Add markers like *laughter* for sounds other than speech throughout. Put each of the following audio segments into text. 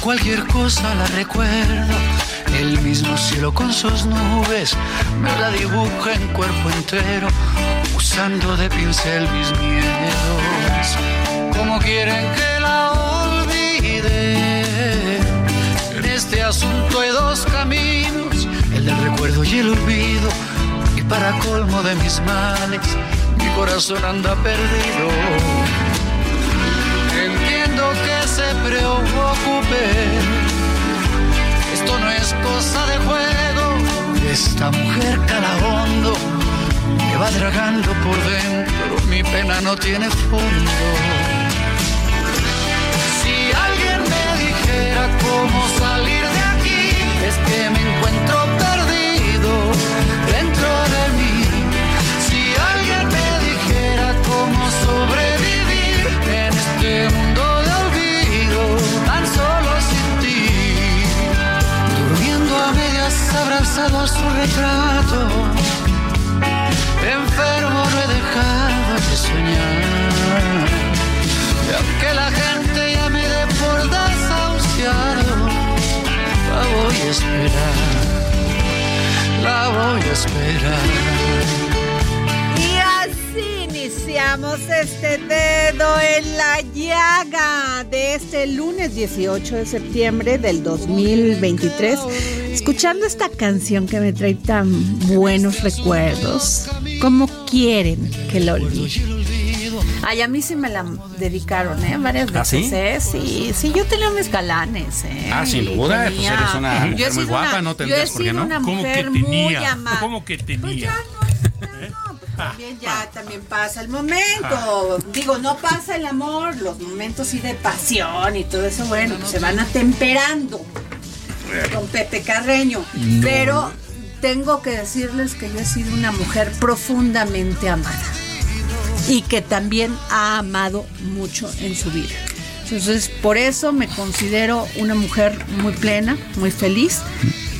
Cualquier cosa la recuerdo, el mismo cielo con sus nubes me la dibuja en cuerpo entero, usando de pincel mis miedos. ¿Cómo quieren que la olvide? En este asunto hay dos caminos, el del recuerdo y el olvido. Y para colmo de mis males, mi corazón anda perdido. Entiendo que se preocupe. Esto no es cosa de juego. Esta mujer calabondo me va dragando por dentro. Mi pena no tiene fondo. Si alguien me dijera cómo salir de aquí, es que me encuentro perdido dentro de mí. Si alguien me dijera cómo sobrevivir en este mundo abrazado a su retrato, enfermo no he dejado de soñar. Y aunque la gente ya me dé por desahuciado, la voy a esperar, la voy a esperar. Y así iniciamos este dedo en la llaga de este lunes 18 de septiembre del 2023. Escuchando esta canción que me trae tan buenos recuerdos. ¿Cómo quieren que la olvide? Ay, a mí sí me la dedicaron, ¿eh? Varias ¿Ah, veces, sí? ¿eh? Sí, sí, yo tenía mis galanes, ¿eh? Ah, sin duda, pues tenía- eres una mujer muy guapa, una- no tendrías por qué no. una ¿Cómo que tenía? ¿Cómo que Pues tenía? ya no, ya no, pues también ya también pasa el momento. Digo, no pasa el amor, los momentos sí de pasión y todo eso, bueno, pues se van atemperando con Pepe Carreño. Pero tengo que decirles que yo he sido una mujer profundamente amada y que también ha amado mucho en su vida. Entonces, por eso me considero una mujer muy plena, muy feliz,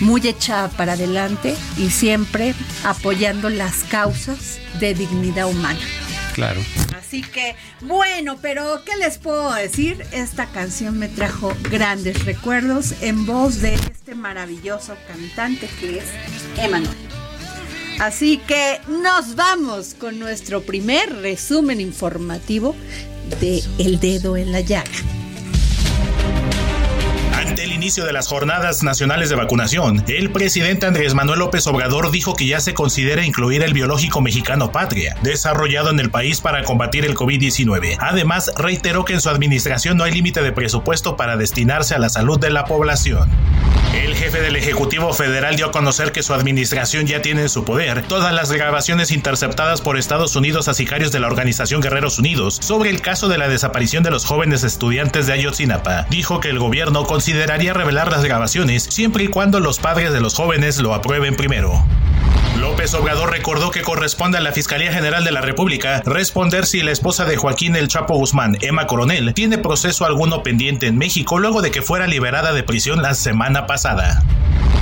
muy echada para adelante y siempre apoyando las causas de dignidad humana. Claro. Así que, bueno, pero ¿qué les puedo decir? Esta canción me trajo grandes recuerdos en voz de este maravilloso cantante que es Emanuel. Así que nos vamos con nuestro primer resumen informativo de El Dedo en la Llaga. Inicio de las jornadas nacionales de vacunación, el presidente Andrés Manuel López Obrador dijo que ya se considera incluir el biológico mexicano Patria, desarrollado en el país para combatir el COVID-19. Además, reiteró que en su administración no hay límite de presupuesto para destinarse a la salud de la población. El jefe del Ejecutivo Federal dio a conocer que su administración ya tiene en su poder todas las grabaciones interceptadas por Estados Unidos a sicarios de la organización Guerreros Unidos sobre el caso de la desaparición de los jóvenes estudiantes de Ayotzinapa. Dijo que el gobierno consideraría revelar las grabaciones siempre y cuando los padres de los jóvenes lo aprueben primero. López Obrador recordó que corresponde a la Fiscalía General de la República responder si la esposa de Joaquín El Chapo Guzmán, Emma Coronel, tiene proceso alguno pendiente en México luego de que fuera liberada de prisión la semana pasada.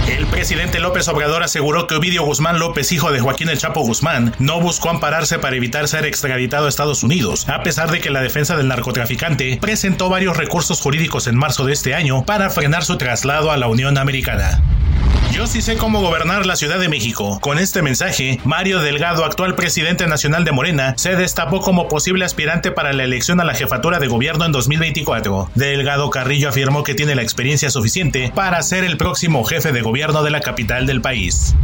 El presidente López Obrador aseguró que Ovidio Guzmán López, hijo de Joaquín El Chapo Guzmán, no buscó ampararse para evitar ser extraditado a Estados Unidos, a pesar de que la defensa del narcotraficante presentó varios recursos jurídicos en marzo de este año para frenar su traslado a la Unión Americana. Yo sí sé cómo gobernar la Ciudad de México. Con este mensaje, Mario Delgado, actual presidente nacional de Morena, se destapó como posible aspirante para la elección a la jefatura de gobierno en 2024. Delgado Carrillo afirmó que tiene la experiencia suficiente para ser el próximo jefe de gobierno de la capital del país.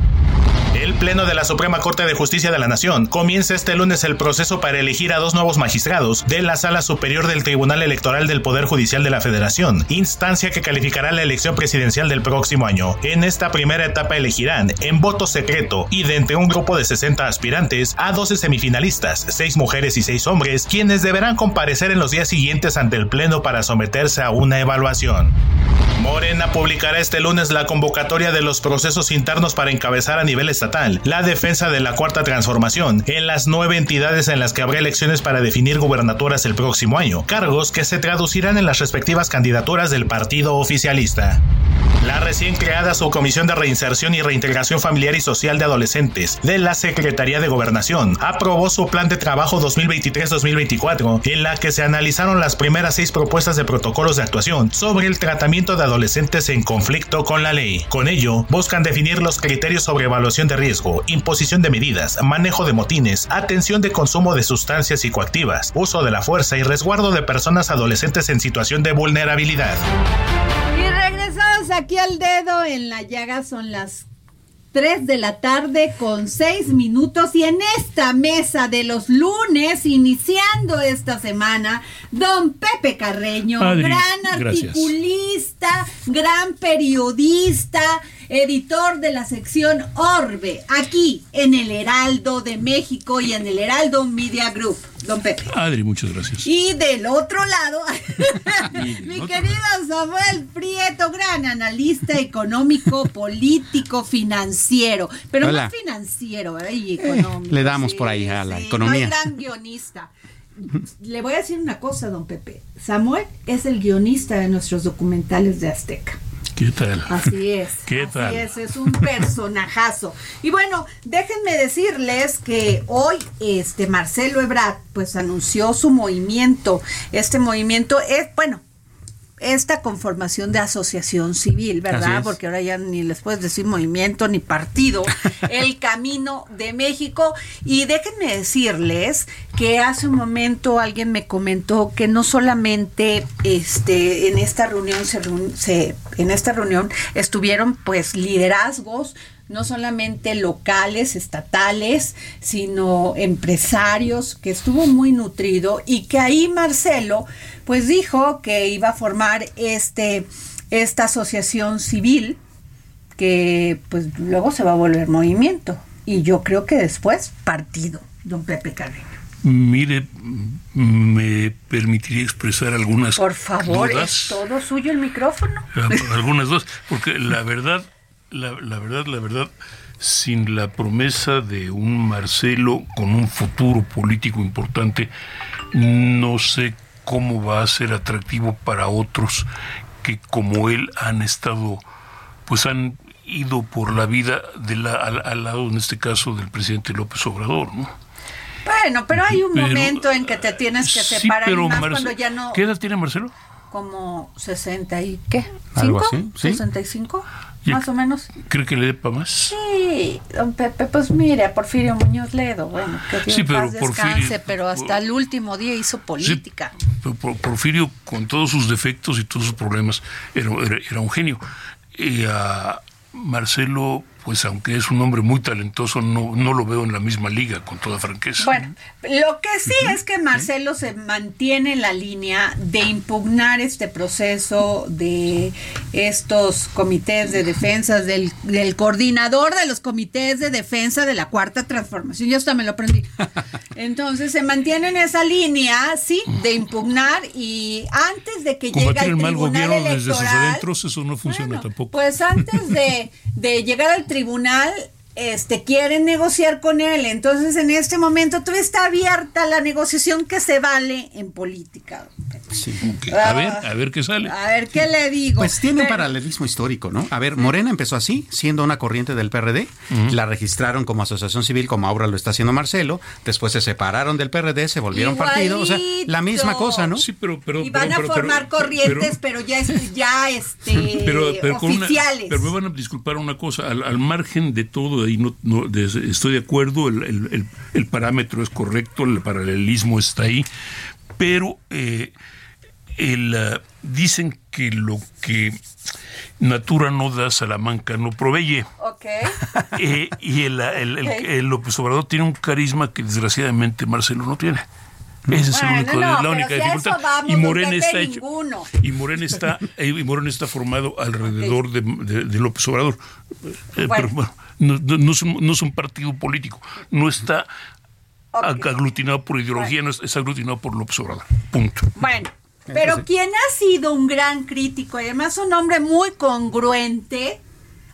El Pleno de la Suprema Corte de Justicia de la Nación comienza este lunes el proceso para elegir a dos nuevos magistrados de la Sala Superior del Tribunal Electoral del Poder Judicial de la Federación, instancia que calificará la elección presidencial del próximo año. En esta primera etapa elegirán, en voto secreto y de entre un grupo de 60 aspirantes, a 12 semifinalistas, 6 mujeres y 6 hombres, quienes deberán comparecer en los días siguientes ante el Pleno para someterse a una evaluación. Morena publicará este lunes la convocatoria de los procesos internos para encabezar a nivel estatal la defensa de la cuarta transformación en las nueve entidades en las que habrá elecciones para definir gubernaturas el próximo año, cargos que se traducirán en las respectivas candidaturas del partido oficialista. La recién creada Subcomisión de Reinserción y Reintegración Familiar y Social de Adolescentes de la Secretaría de Gobernación aprobó su plan de trabajo 2023-2024, en la que se analizaron las primeras seis propuestas de protocolos de actuación sobre el tratamiento de adolescentes en conflicto con la ley. Con ello, buscan definir los criterios sobre evaluación de riesgo, imposición de medidas, manejo de motines, atención de consumo de sustancias psicoactivas, uso de la fuerza y resguardo de personas adolescentes en situación de vulnerabilidad. Y regresamos aquí al dedo en la llaga, son las 3 de la tarde con 6 minutos y en esta mesa de los lunes, iniciando esta semana, don Pepe Carreño, Adri, gran gracias. articulista, gran periodista, editor de la sección Orbe, aquí en el Heraldo de México y en el Heraldo Media Group. Don Pepe. Adri, muchas gracias. Y del otro lado, *laughs* mi otro querido Samuel Prieto, gran analista económico, *laughs* político, financiero, pero Hola. más financiero ¿verdad? y económico. le damos por ahí a la economía. no, gran guionista. Le voy a decir una cosa, don Pepe. Samuel es el guionista de nuestros documentales de Azteca. ¿Qué tal? Así es. ¿Qué así tal? es, es un personajazo. Y bueno, déjenme decirles que hoy este Marcelo Ebrard pues anunció su movimiento. Este movimiento es, bueno, esta conformación de asociación civil, ¿verdad? Porque ahora ya ni les puedes decir movimiento ni partido, *laughs* el camino de México. Y déjenme decirles que hace un momento alguien me comentó que no solamente este en esta reunión se, reun- se- en esta reunión estuvieron pues liderazgos no solamente locales, estatales, sino empresarios, que estuvo muy nutrido y que ahí Marcelo pues dijo que iba a formar este esta asociación civil que pues luego se va a volver movimiento y yo creo que después partido, don Pepe Carreño. Mire, me permitiría expresar algunas Por favor, es dudas. todo suyo el micrófono. Ah, Algunas dudas, porque la verdad, la, la verdad, la verdad, sin la promesa de un Marcelo con un futuro político importante, no sé cómo va a ser atractivo para otros que como él han estado, pues han ido por la vida de la, al, al lado, en este caso, del presidente López Obrador, ¿no? Bueno, pero hay un Pero, momento en que te tienes que sí, separar y pero más Marce- cuando ya no ¿Qué edad tiene Marcelo? como 60 y qué? Algo ¿Cinco? así, sí. 65 Ya- más o menos. ¿Cree que le dé para más? Sí, don Pepe, pues mire, a Porfirio Muñoz Ledo, bueno, que Dios Sí, pero paz descanse, Porfirio- pero hasta el último día hizo política. Pero Por- Porfirio, con todos sus defectos y todos sus problemas, era, era- era un genio. Y a Marcelo, pues aunque es un hombre muy talentoso, no, no lo veo en la misma liga, con toda franqueza. Bueno, lo que sí es que Marcelo se mantiene en la línea de impugnar este proceso de estos comités de defensa, del, del coordinador de los comités de defensa de la cuarta transformación. Yo hasta me lo aprendí. *laughs* Entonces se mantiene en esa línea, sí, de impugnar y antes de que llegue al el mal gobierno desde sus adentros, eso no funciona bueno, tampoco. Pues antes de, de llegar al tribunal, este quieren negociar con él. Entonces, en este momento todavía está abierta la negociación que se vale en política. A ver, a ver qué sale. A ver qué le digo. Pues tiene un paralelismo histórico, ¿no? A ver, Morena empezó así, siendo una corriente del PRD, la registraron como asociación civil, como ahora lo está haciendo Marcelo, después se separaron del PRD, se volvieron partido, o sea, la misma cosa, ¿no? Sí, pero, pero, y van a formar corrientes, pero, ya, ya este, *laughs* pero, oficiales. pero me van a disculpar una cosa, al, margen de todo, ahí no, no estoy de acuerdo, el, el, parámetro es correcto, el paralelismo está ahí, pero eh, el, uh, dicen que lo que Natura no da, Salamanca no provee. Ok. *laughs* Eh, y el, el, el, López Obrador tiene un carisma que desgraciadamente Marcelo no tiene. Ese es el único, la única dificultad. y Morena está hecho. Y Morena está, eh, y Morena está formado alrededor de, de, López Obrador. Eh, pero bueno, no, no, es un, no, es un, partido político. No está aglutinado por ideología, no es, aglutinado por López Obrador. Punto. Bueno. Pero quien ha sido un gran crítico y además un hombre muy congruente,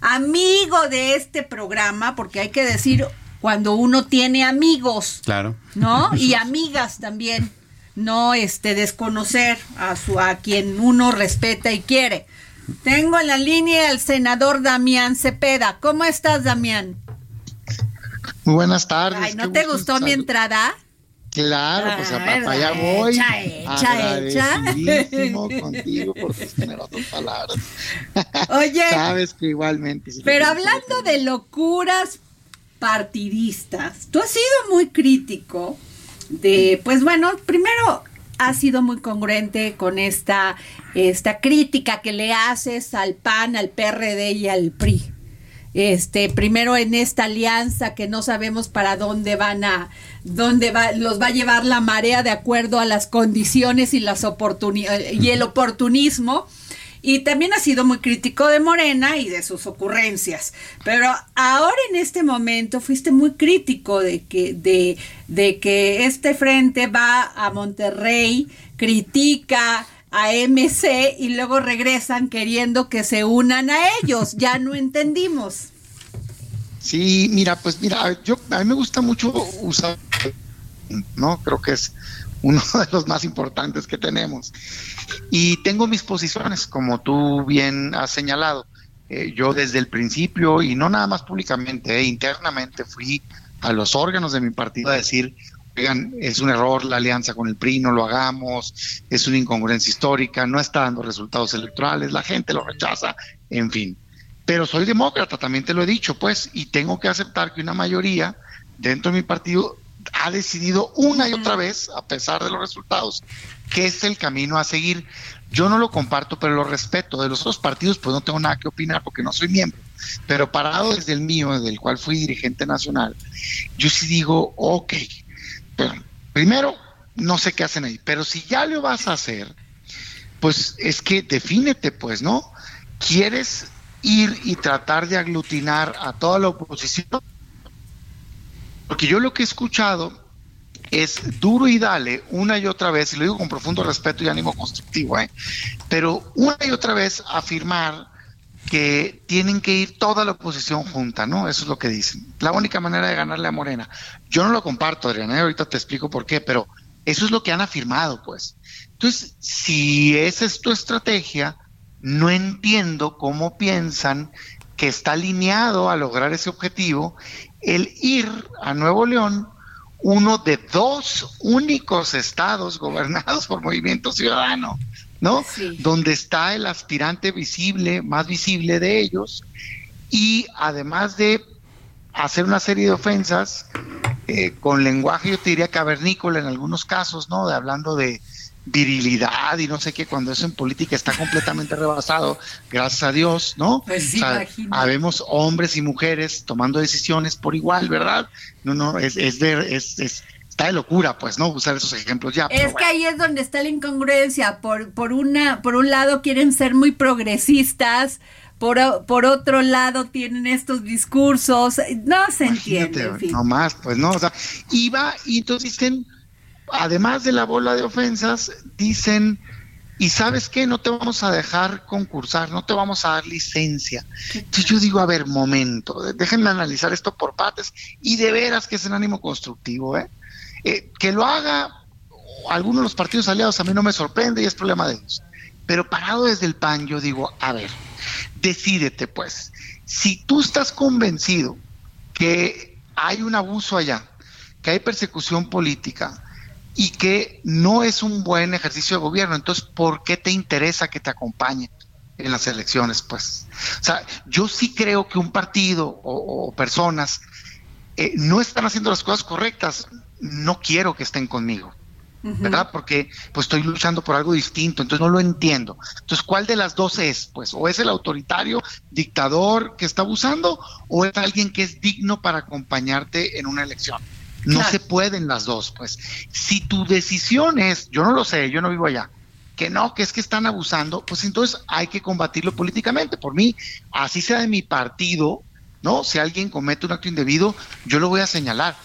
amigo de este programa, porque hay que decir cuando uno tiene amigos. Claro. ¿No? *laughs* Y amigas también. No este desconocer a su a quien uno respeta y quiere. Tengo en la línea al senador Damián Cepeda. ¿Cómo estás, Damián? Muy buenas tardes. Ay, ¿no te gustó mi entrada? Claro, pues a para allá voy. Echa, echa, echa. *laughs* contigo por tus generosas palabras. Oye. *laughs* Sabes que igualmente. pero hablando de locuras partidistas, tú has sido muy crítico de, pues bueno, primero has sido muy congruente con esta, esta crítica que le haces al PAN, al PRD y al PRI este primero en esta alianza que no sabemos para dónde van a dónde va los va a llevar la marea de acuerdo a las condiciones y las oportunidades y el oportunismo y también ha sido muy crítico de Morena y de sus ocurrencias. Pero ahora en este momento fuiste muy crítico de que, de, de que este frente va a Monterrey, critica a MC y luego regresan queriendo que se unan a ellos. Ya no entendimos. Sí, mira, pues mira, yo a mí me gusta mucho usar, ¿no? Creo que es uno *laughs* de los más importantes que tenemos. Y tengo mis posiciones, como tú bien has señalado. Eh, yo desde el principio, y no nada más públicamente, eh, internamente fui a los órganos de mi partido a decir, es un error la alianza con el PRI, no lo hagamos, es una incongruencia histórica, no está dando resultados electorales, la gente lo rechaza, en fin. Pero soy demócrata, también te lo he dicho, pues, y tengo que aceptar que una mayoría dentro de mi partido ha decidido una y otra vez, a pesar de los resultados, que es el camino a seguir. Yo no lo comparto, pero lo respeto. De los otros partidos, pues no tengo nada que opinar porque no soy miembro. Pero parado desde el mío, del cual fui dirigente nacional, yo sí digo, ok, primero, no sé qué hacen ahí, pero si ya lo vas a hacer, pues es que defínete, pues, ¿no? ¿Quieres ir y tratar de aglutinar a toda la oposición? Porque yo lo que he escuchado es duro y dale una y otra vez, y lo digo con profundo respeto y ánimo constructivo, ¿eh? pero una y otra vez afirmar que tienen que ir toda la oposición junta, ¿no? Eso es lo que dicen. La única manera de ganarle a Morena. Yo no lo comparto, Adriana, ¿eh? ahorita te explico por qué, pero eso es lo que han afirmado, pues. Entonces, si esa es tu estrategia, no entiendo cómo piensan que está alineado a lograr ese objetivo el ir a Nuevo León, uno de dos únicos estados gobernados por Movimiento Ciudadano. ¿No? Donde está el aspirante visible, más visible de ellos, y además de hacer una serie de ofensas eh, con lenguaje, yo te diría cavernícola en algunos casos, ¿no? De hablando de virilidad y no sé qué, cuando eso en política está completamente rebasado, gracias a Dios, ¿no? Pues sí, habemos hombres y mujeres tomando decisiones por igual, ¿verdad? No, no, es, es, es, es está de locura, pues, ¿no? Usar esos ejemplos ya. Es que ahí es donde está la incongruencia. Por, por, una, por un lado quieren ser muy progresistas, por, por otro lado tienen estos discursos, no se entiende. No más, pues no, o sea, y va, y entonces dicen, además de la bola de ofensas, dicen, y sabes qué, no te vamos a dejar concursar, no te vamos a dar licencia. Entonces yo digo, a ver, momento, déjenme analizar esto por partes, y de veras que es un ánimo constructivo, ¿eh? Eh, que lo haga algunos de los partidos aliados a mí no me sorprende y es problema de ellos. Pero parado desde el PAN, yo digo, a ver, decídete pues. Si tú estás convencido que hay un abuso allá, que hay persecución política y que no es un buen ejercicio de gobierno, entonces, ¿por qué te interesa que te acompañe en las elecciones? Pues, o sea, yo sí creo que un partido o, personas eh, no están haciendo las cosas correctas, no quiero que estén conmigo. ¿verdad? Porque pues estoy luchando por algo distinto, entonces no lo entiendo. Entonces, ¿cuál de las dos es? Pues o es el autoritario dictador que está abusando o es alguien que es digno para acompañarte en una elección. No se pueden las dos, pues. Si tu decisión es, yo no lo sé, yo no vivo allá, que no, que es que están abusando, pues entonces hay que combatirlo políticamente. Por mí, así sea de mi partido, ¿no? Si alguien comete un acto indebido, yo lo voy a señalar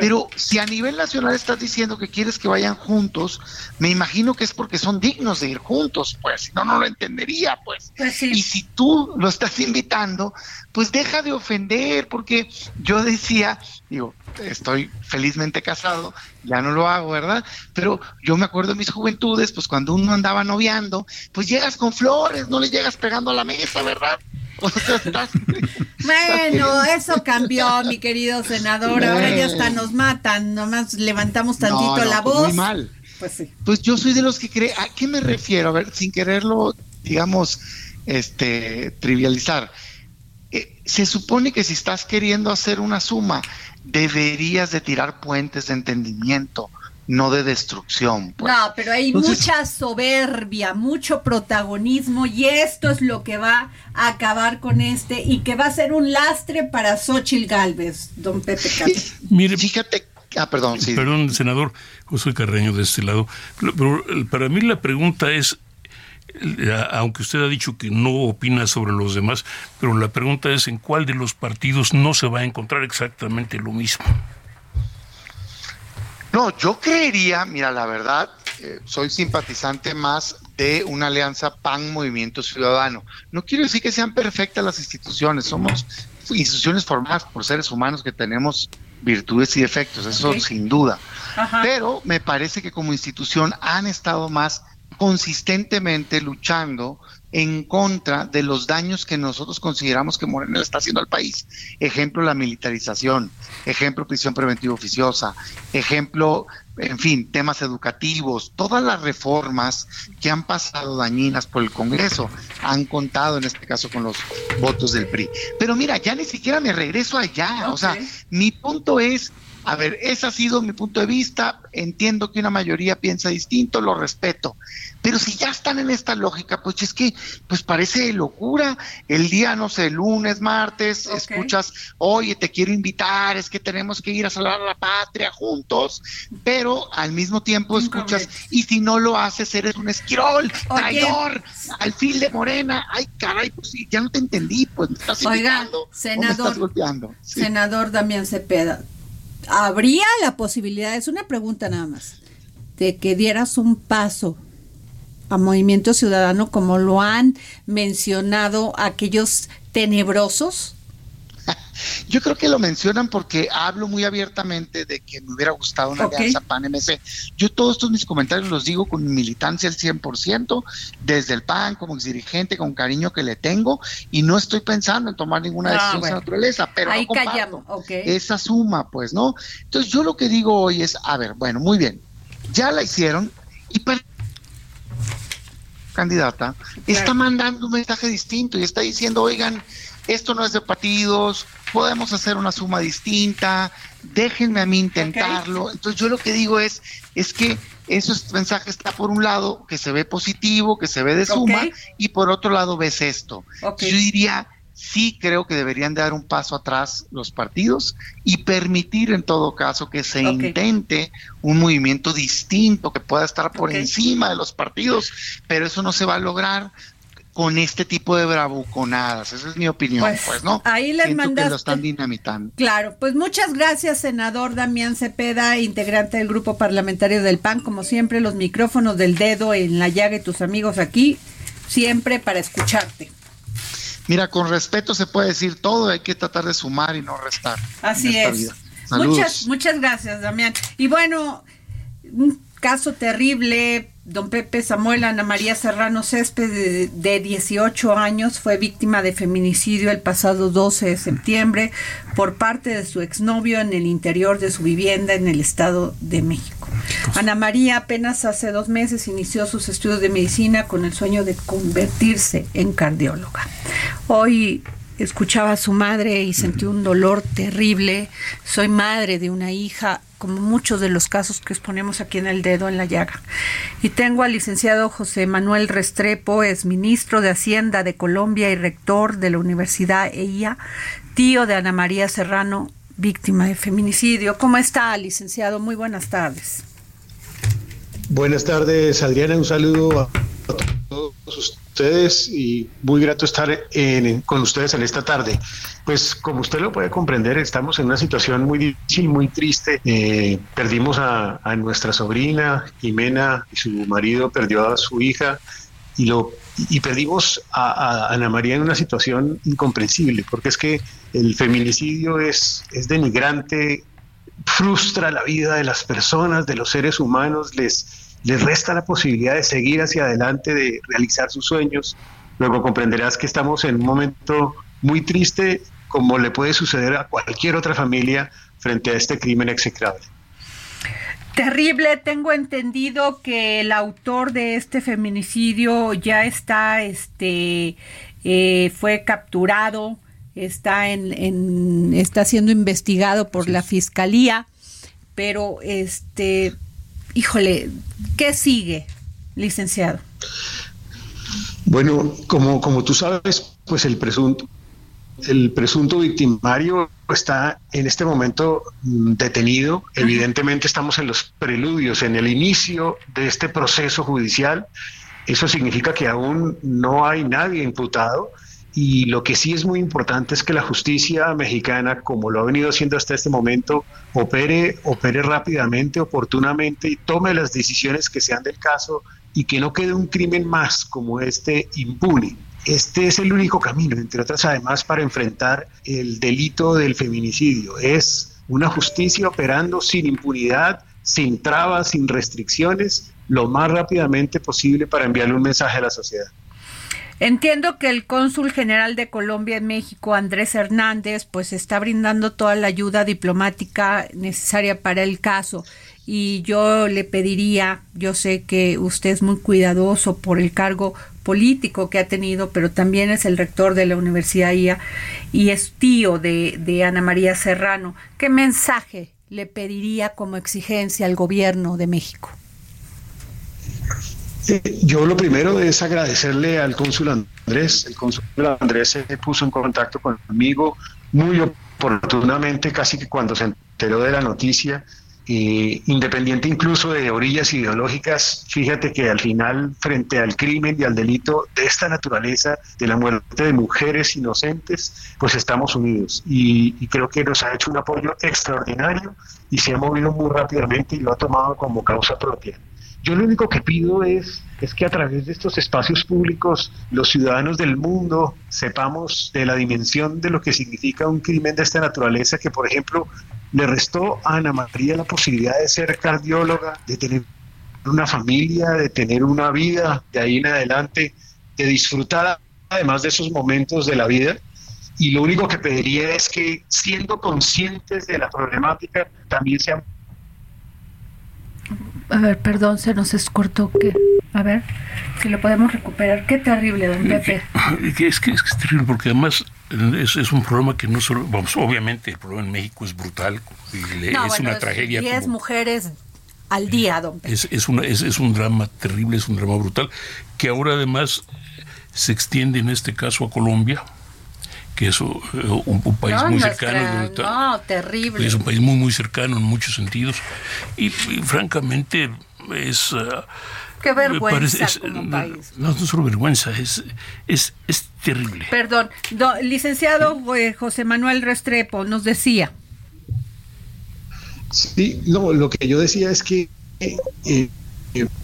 pero si a nivel nacional estás diciendo que quieres que vayan juntos, me imagino que es porque son dignos de ir juntos, pues, si no, no lo entendería, pues. pues y si tú lo estás invitando, pues deja de ofender, porque yo decía, digo, estoy felizmente casado, ya no lo hago, ¿verdad? Pero yo me acuerdo de mis juventudes, pues cuando uno andaba noviando, pues llegas con flores, no le llegas pegando a la mesa, ¿verdad? Bueno, eso cambió, mi querido senador. Ahora ya hasta nos matan, nomás levantamos tantito la pues voz. Muy mal. Pues sí. Pues yo soy de los que cree. ¿A qué me refiero? A ver, sin quererlo, digamos, este, trivializar. Eh, se supone que si estás queriendo hacer una suma, deberías de tirar puentes de entendimiento no de destrucción. Pues. No, pero hay mucha soberbia, mucho protagonismo y esto es lo que va a acabar con este y que va a ser un lastre para Xochitl Galvez, don Pepe Mire, fíjate, ah, perdón, sí. Perdón, senador José Carreño de este lado, pero para mí la pregunta es, aunque usted ha dicho que no opina sobre los demás, pero la pregunta es en cuál de los partidos no se va a encontrar exactamente lo mismo. No, yo creería, mira, la verdad, eh, soy simpatizante más de una alianza PAN-Movimiento Ciudadano. No quiero decir que sean perfectas las instituciones, somos instituciones formadas por seres humanos que tenemos virtudes y defectos, eso sin duda. Pero me parece que como institución han estado más consistentemente luchando en contra de los daños que nosotros consideramos que Morena está haciendo al país. Ejemplo, la militarización, ejemplo, prisión preventiva oficiosa, ejemplo, en fin, temas educativos, todas las reformas que han pasado dañinas por el Congreso han contado en este caso con los votos del PRI. Pero mira, ya ni siquiera me regreso allá, o sea, mi punto es a ver, ese ha sido mi punto de vista. Entiendo que una mayoría piensa distinto, lo respeto. Pero si ya están en esta lógica, pues es que pues parece locura. El día, no sé, lunes, martes, escuchas, oye, te quiero invitar, es que tenemos que ir a salvar a la patria juntos, pero al mismo tiempo escuchas, y si no lo haces, eres un esquirol, traidor, al fin de morena. Ay, caray, pues sí, ya no te entendí, pues me estás Oiga, senador, senador Damián Cepeda habría la posibilidad, es una pregunta nada más, de que dieras un paso a Movimiento Ciudadano como lo han mencionado aquellos tenebrosos *laughs* yo creo que lo mencionan porque hablo muy abiertamente de que me hubiera gustado una alianza PAN-MC. Yo todos estos mis comentarios los digo con militancia al 100%, desde el PAN, como dirigente, con cariño que le tengo, y no estoy pensando en tomar ninguna ah, decisión de naturaleza, pero Ahí no esa suma, pues, ¿no? Entonces yo lo que digo hoy es, a ver, bueno, muy bien, ya la hicieron y candidata está mandando un mensaje distinto y está diciendo, oigan, esto no es de partidos, podemos hacer una suma distinta, déjenme a mí intentarlo. Entonces yo lo que digo es, es que ese mensaje está por un lado que se ve positivo, que se ve de suma, y por otro lado ves esto. Yo diría, sí creo que deberían dar un paso atrás los partidos y permitir en todo caso que se intente un movimiento distinto que pueda estar por encima de los partidos, pero eso no se va a lograr con este tipo de bravuconadas. Esa es mi opinión, pues, pues ¿no? Ahí les mandaste. Que lo están dinamitando. Claro, pues muchas gracias, senador Damián Cepeda, integrante del grupo parlamentario del PAN. Como siempre, los micrófonos del dedo en la llaga y tus amigos aquí, siempre para escucharte. Mira, con respeto se puede decir todo, hay que tratar de sumar y no restar. Así es. Muchas, muchas gracias, Damián. Y bueno, caso terrible, don Pepe Samuel Ana María Serrano Césped, de, 18 años, fue víctima de feminicidio el pasado 12 de septiembre por parte de su exnovio en el interior de su vivienda en el Estado de México. Ana María apenas hace dos meses inició sus estudios de medicina con el sueño de convertirse en cardióloga. Hoy escuchaba a su madre y sentí un dolor terrible. Soy madre de una hija, como muchos de los casos que exponemos aquí en el dedo en la llaga. Y tengo al licenciado José Manuel Restrepo, es ministro de Hacienda de Colombia y rector de la Universidad EIA, tío de Ana María Serrano, víctima de feminicidio. ¿Cómo está, licenciado? Muy buenas tardes. Buenas tardes, Adriana. Un saludo a todos ustedes y muy grato estar con ustedes en esta tarde. Pues como usted lo puede comprender, estamos en una situación muy difícil, muy triste. Eh, perdimos a, nuestra sobrina Jimena y su marido perdió a su hija y lo y perdimos a, Ana María en una situación incomprensible, porque es que el feminicidio es, es denigrante, frustra la vida de las personas, de los seres humanos, les les resta la posibilidad de seguir hacia adelante, de realizar sus sueños. Luego comprenderás que estamos en un momento muy triste, como le puede suceder a cualquier otra familia frente a este crimen execrable. Terrible, tengo entendido que el autor de este feminicidio ya está, este, eh, fue capturado, está en, está siendo investigado por la fiscalía, pero este, híjole, ¿qué sigue, licenciado? Bueno, como, como tú sabes, pues el presunto, el presunto victimario está en este momento mm, detenido. Evidentemente estamos en los preludios, en el inicio de este proceso judicial. Eso significa que aún no hay nadie imputado y lo que sí es muy importante es que la justicia mexicana, como lo ha venido haciendo hasta este momento, opere, opere rápidamente, oportunamente y tome las decisiones que sean del caso y que no quede un crimen más como este impune. Este es el único camino, entre otras además, para enfrentar el delito del feminicidio. Es una justicia operando sin impunidad, sin trabas, sin restricciones, lo más rápidamente posible para enviarle un mensaje a la sociedad. Entiendo que el cónsul general de Colombia en México, Andrés Hernández, pues está brindando toda la ayuda diplomática necesaria para el caso. Y yo le pediría, yo sé que usted es muy cuidadoso por el cargo político que ha tenido, pero también es el rector de la Universidad IA y es tío de, de Ana María Serrano. ¿Qué mensaje le pediría como exigencia al gobierno de México? Yo lo primero es agradecerle al cónsul Andrés. El cónsul Andrés se puso en contacto conmigo muy oportunamente, casi que cuando se enteró de la noticia, independiente incluso de orillas ideológicas, fíjate que al final, frente al crimen y al delito de esta naturaleza, de la muerte de mujeres inocentes, pues estamos unidos. Y, y creo que nos ha hecho un apoyo extraordinario y se ha movido muy rápidamente y lo ha tomado como causa propia. Yo lo único que pido es, es que a través de estos espacios públicos los ciudadanos del mundo sepamos de la dimensión de lo que significa un crimen de esta naturaleza que, por ejemplo, le restó a Ana María la posibilidad de ser cardióloga, de tener una familia, de tener una vida de ahí en adelante, de disfrutar además de esos momentos de la vida. Y lo único que pediría es que, siendo conscientes de la problemática, también seamos a ver, perdón, se nos escortó. que A ver, si lo podemos recuperar. Qué terrible, don Pepe. Es que es, terrible porque además es, es, un problema que no solo, vamos, obviamente el problema en México es brutal, es una tragedia. Diez mujeres al día, don Pepe. Es, es, una, es, es un drama terrible, es un drama brutal, que ahora además se extiende en este caso a Colombia, que es uh, un, país muy cercano. no, terrible. Es un país muy, muy cercano en muchos sentidos. Y, francamente es... Uh, Qué vergüenza como país. No, no solo vergüenza, es, es, es terrible. Perdón, licenciado eh, José Manuel Restrepo nos decía. Sí, no, lo que yo decía es que eh,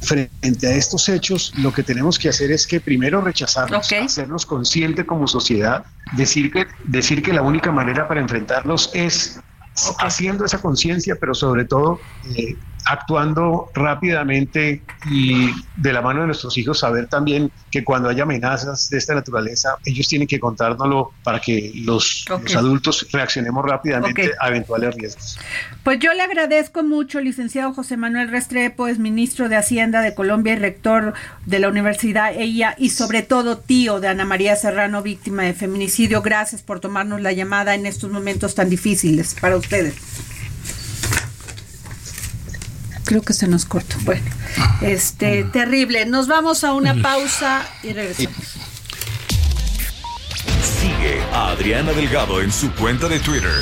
frente a estos hechos, lo que tenemos que hacer es que primero rechazarlos, hacernos conscientes como sociedad, decir que, decir que la única manera para enfrentarlos es haciendo esa conciencia, pero sobre todo eh, actuando rápidamente y de la mano de nuestros hijos saber también que cuando haya amenazas de esta naturaleza, ellos tienen que contárnoslo para que los, adultos reaccionemos rápidamente a eventuales riesgos. Pues yo le agradezco mucho, licenciado José Manuel Restrepo, es ministro de Hacienda de Colombia y rector de la Universidad EIA y sobre todo tío de Ana María Serrano, víctima de feminicidio. Gracias por tomarnos la llamada en estos momentos tan difíciles para ustedes creo que se nos cortó. Bueno, este, terrible. Nos vamos a una pausa y regresamos. Sigue a Adriana Delgado en su cuenta de Twitter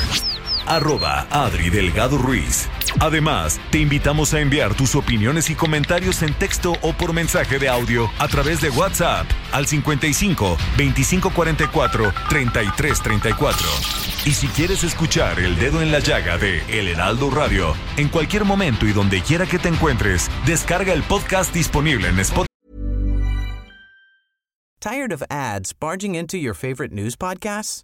arroba Adri Delgado Ruiz. Además, te invitamos a enviar tus opiniones y comentarios en texto o por mensaje de audio a través de WhatsApp al 55 2544 3334. Y si quieres escuchar El Dedo en la Llaga de El Heraldo Radio, en cualquier momento y donde quiera que te encuentres, descarga el podcast disponible en Spotify. ¿Tired of ads barging into your favorite news podcasts?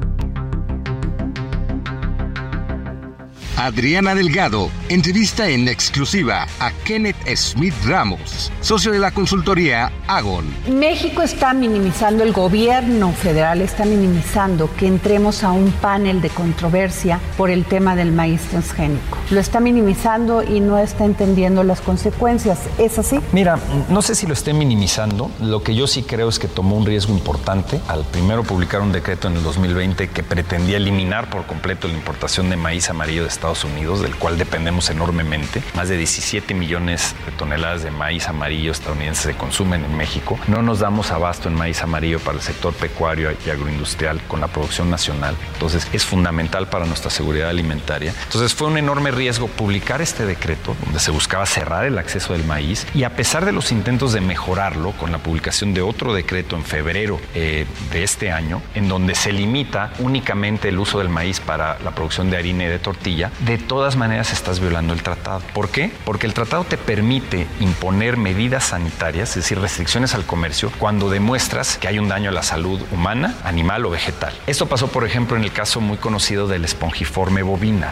Adriana Delgado entrevista en exclusiva a Kenneth Smith Ramos, socio de la consultoría Agon. México está minimizando, el gobierno federal está minimizando que entremos a un panel de controversia por el tema del maíz transgénico. Lo está minimizando y no está entendiendo las consecuencias. ¿Es así? Mira, no sé si lo esté minimizando. Lo que yo sí creo es que tomó un riesgo importante al primero publicar un decreto en el 2020 que pretendía eliminar por completo la importación de maíz amarillo de Estados Unidos, del cual dependemos enormemente. Más de 17 millones de toneladas de maíz amarillo estadounidense se consumen en México. No nos damos abasto en maíz amarillo para el sector pecuario y agroindustrial con la producción nacional. Entonces es fundamental para nuestra seguridad alimentaria. Entonces fue un enorme riesgo publicar este decreto donde se buscaba cerrar el acceso del maíz y a pesar de los intentos de mejorarlo con la publicación de otro decreto en febrero eh, de este año, en donde se limita únicamente el uso del maíz para la producción de harina y de tortilla, de todas maneras estás violando el tratado. ¿Por qué? Porque el tratado te permite imponer medidas sanitarias, es decir, restricciones al comercio, cuando demuestras que hay un daño a la salud humana, animal o vegetal. Esto pasó, por ejemplo, en el caso muy conocido del espongiforme bovina,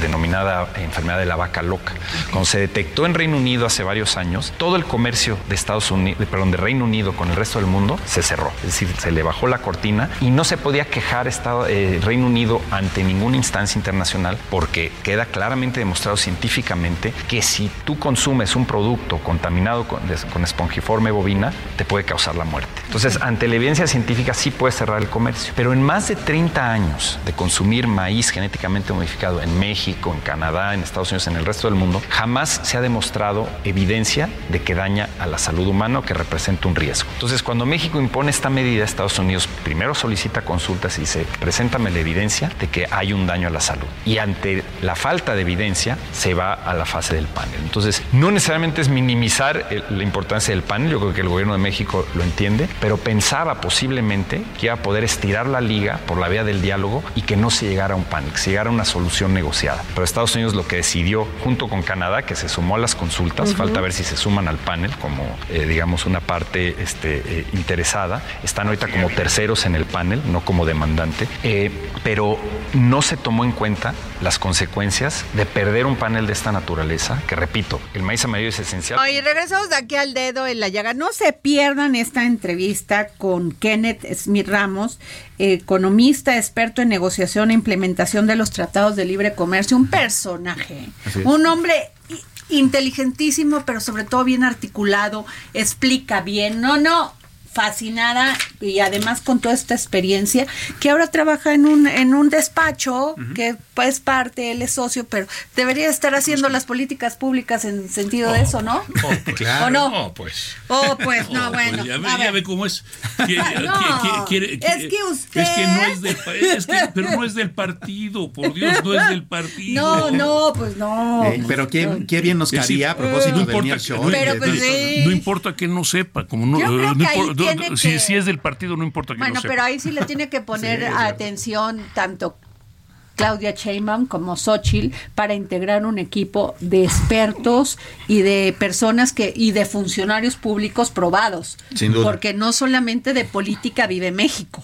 denominada enfermedad de la vaca loca. Cuando se detectó en Reino Unido hace varios años, todo el comercio de Estados Unidos, perdón, de Reino Unido con el resto del mundo se cerró. Es decir, se le bajó la cortina y no se podía quejar Estado, eh, Reino Unido ante ninguna instancia internacional porque queda claramente demostrado científicamente que si tú consumes un producto contaminado con, espongiforme bovina, te puede causar la muerte. Entonces, ante la evidencia científica sí puede cerrar el comercio. Pero en más de 30 años de consumir maíz genéticamente modificado en México, en Canadá, en Estados Unidos, en el resto del mundo, jamás se ha demostrado evidencia de que daña a la salud humana o que representa un riesgo. Entonces, cuando México impone esta medida, Estados Unidos primero solicita consultas y dice, preséntame la evidencia de que hay un daño a la salud. Y ante la falta de evidencia se va a la fase del panel. Entonces, no necesariamente es minimizar la importancia del panel, yo creo que el gobierno de México lo entiende, pero pensaba posiblemente que iba a poder estirar la liga por la vía del diálogo y que no se llegara a un panel, que se llegara a una solución negociada. Pero Estados Unidos lo que decidió, junto con Canadá, que se sumó a las consultas, falta ver si se suman al panel como, eh, digamos, una parte este, eh, interesada, están ahorita como terceros en el panel, no como demandante, eh, pero no se tomó en cuenta las consecuencias de perder un panel de esta naturaleza, que repito, el maíz amarillo es esencial. Oye, regresamos de aquí al dedo en la llaga. No se pierdan esta entrevista con Kenneth Smith Ramos, economista, experto en negociación e implementación de los tratados de libre comercio, un personaje, un hombre inteligentísimo, pero sobre todo bien articulado, explica bien. No, no, fascinada y además con toda esta experiencia, que ahora trabaja en un, en un despacho, que es parte, él es socio, pero debería estar haciendo las políticas públicas en sentido de eso, ¿no? Oh, pues, *laughs* claro. ¿O no? Oh, pues. Oh, pues, no, Oh, pues, bueno. ya, ve, a ya ver. ve cómo es. Quiere- *laughs* No, quiere- quiere- es que usted- Es que no es del es que- pero no es del partido, por Dios, no es del partido. No, no, pues no. Eh, pero qué, qué bien nos caería a propósito no importa, que- Show. no, Pero, no- pues, no- sí. no importa que no sepa, como no, Yo creo eh, no importa- tiene si, que- si es del partido, no importa que Bueno, sepa. pero ahí sí le tiene que *laughs* poner Sí, atención tanto Claudia Sheinbaum como Xochitl para integrar un equipo de expertos y de personas que y de funcionarios públicos probados. Sin duda. Porque no solamente de política vive México.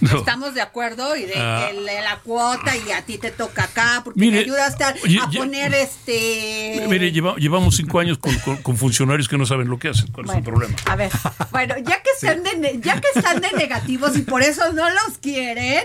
No. Estamos de acuerdo y de, Ah. de la cuota y a ti te toca acá porque Mire, me ayudaste a, oye, a ya- poner este Mire, lleva- llevamos cinco años con, con- con funcionarios que no saben lo que hacen. ¿Cuál es el problema? A ver, bueno, ya que *laughs* están de ya que están de negativos y por eso no los quieren.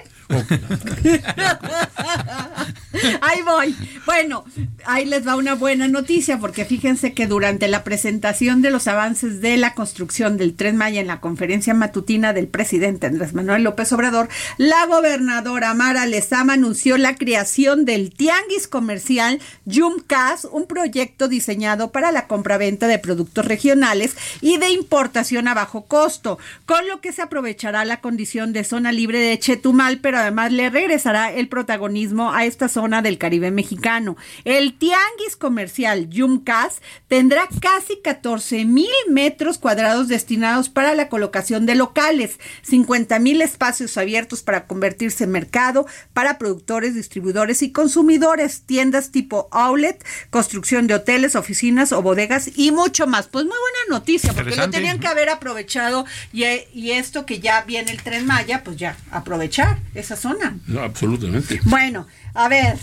Ahí voy. Bueno, ahí les va una buena noticia porque fíjense que durante la presentación de los avances de la construcción del Tren Maya en la conferencia matutina del presidente Andrés Manuel López Obrador, la gobernadora Mara Lezama anunció la creación del Tianguis Comercial Yumcas, un proyecto diseñado para la compraventa de productos regionales y de importación a bajo costo, con lo que se aprovechará la condición de zona libre de Chetumal, pero además le regresará el protagonismo a esta zona del Caribe mexicano. El Tianguis Comercial Yumcas tendrá casi 14 mil metros cuadrados destinados para la colocación de locales, 50 mil espacios abiertos para convertirse en mercado para productores, distribuidores y consumidores, tiendas tipo outlet, construcción de hoteles, oficinas o bodegas y mucho más. Pues muy buena noticia, porque lo tenían que haber aprovechado y, y esto que ya viene el tren Maya, pues ya aprovechar esa zona. No, absolutamente. Bueno, a ver,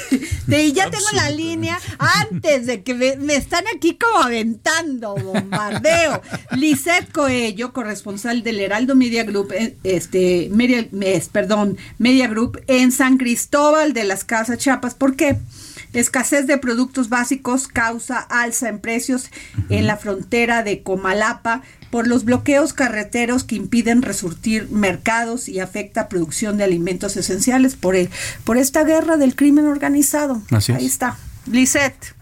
*laughs* de- ya tengo la línea antes de que me, me están aquí como aventando bombardeo. Lisette Coello, corresponsal del Heraldo Media Group, eh, este, Media, perdón, Media Group en San Cristóbal de las Casas Chiapas. ¿Por qué? Escasez de productos básicos causa alza en precios en la frontera de Comalapa por los bloqueos carreteros que impiden resurtir mercados y afecta producción de alimentos esenciales por, el- por esta guerra del crimen organizado. Así es. Ahí está. Lisette.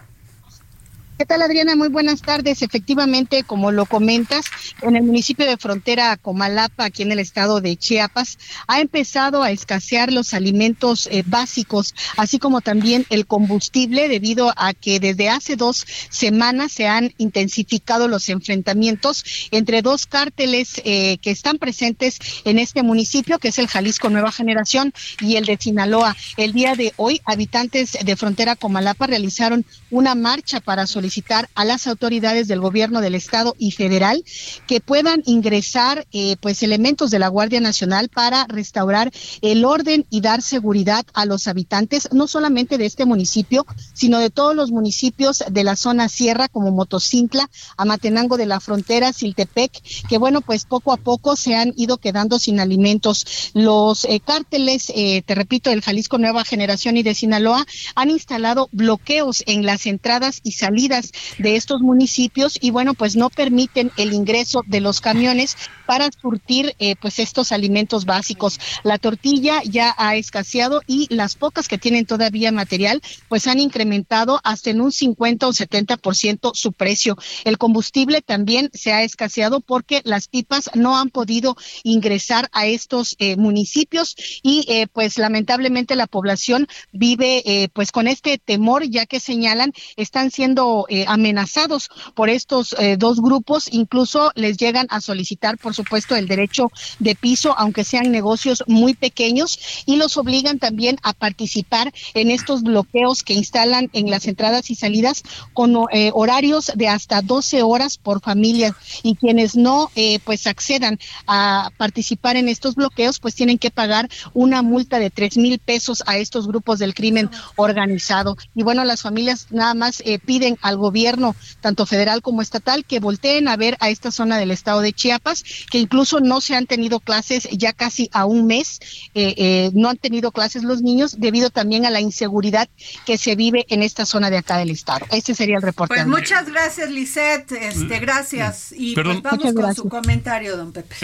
¿Qué tal, Adriana? Muy buenas tardes. Efectivamente, como lo comentas, en el municipio de frontera Comalapa, aquí en el estado de Chiapas, ha empezado a escasear los alimentos eh, básicos, así como también el combustible, debido a que desde hace dos semanas se han intensificado los enfrentamientos entre dos cárteles eh, que están presentes en este municipio, que es el Jalisco Nueva Generación y el de Sinaloa. El día de hoy, habitantes de frontera Comalapa realizaron una marcha para solicitar a las autoridades del gobierno del estado y federal que puedan ingresar eh, pues elementos de la Guardia Nacional para restaurar el orden y dar seguridad a los habitantes, no solamente de este municipio, sino de todos los municipios de la zona sierra como Motocintla, Amatenango de la Frontera, Siltepec, que bueno, pues poco a poco se han ido quedando sin alimentos. Los eh, cárteles, eh, te repito, del Jalisco Nueva Generación y de Sinaloa han instalado bloqueos en entradas y salidas de estos municipios y bueno, pues no permiten el ingreso de los camiones para surtir eh, pues estos alimentos básicos. La tortilla ya ha escaseado y las pocas que tienen todavía material pues han incrementado hasta en un 50 o 70% su precio. El combustible también se ha escaseado porque las pipas no han podido ingresar a estos eh, municipios y eh, pues lamentablemente la población vive pues con este temor ya que señalan están siendo eh, amenazados por estos eh, dos grupos, incluso les llegan a solicitar, por supuesto, el derecho de piso, aunque sean negocios muy pequeños, y los obligan también a participar en estos bloqueos que instalan en las entradas y salidas con eh, horarios de hasta 12 horas por familia. Y quienes no pues accedan a participar en estos bloqueos pues tienen que pagar una multa de tres mil pesos a estos grupos del crimen organizado. Y bueno las familias nada más eh, piden al gobierno tanto federal como estatal que volteen a ver a esta zona del estado de Chiapas que incluso no se han tenido clases ya casi a un mes eh, eh, no han tenido clases los niños debido también a la inseguridad que se vive en esta zona de acá del estado. Este sería el reporte pues muchas gracias Lisette. Este gracias. y pues vamos con su comentario don Pepe.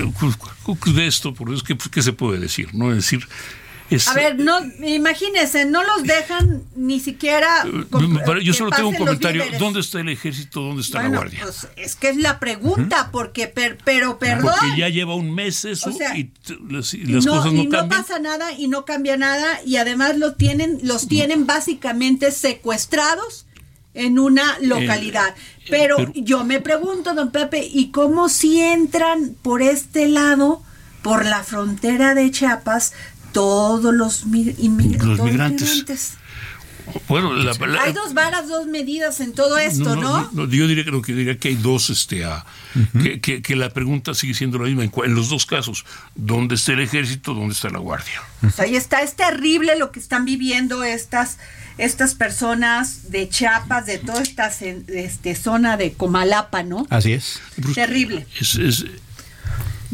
De esto por eso ¿qué, se puede decir no es decir a ver, no, imagínense, no los dejan ni siquiera. Eh, yo solo tengo un comentario. ¿Dónde está el ejército? ¿Dónde está la guardia? Pues es que es la pregunta, porque, pero perdón. Porque ya lleva un mes eso y las, cosas no, y no pasa nada y no cambia nada y además lo tienen, los tienen básicamente secuestrados en una localidad. Eh, pero, yo me pregunto, don Pepe, ¿y cómo si entran por este lado, por la frontera de Chiapas, todos los, inmigrantes. Bueno, hay dos varas, dos medidas en todo esto, ¿no? yo diría que, diría que hay dos, este, que, la pregunta sigue siendo la misma en, los dos casos. ¿Dónde está el ejército? ¿Dónde está la guardia? Pues ahí está, es terrible lo que están viviendo estas, estas personas de Chiapas, de toda esta este, zona de Comalapa, ¿no? Así es. Terrible. es,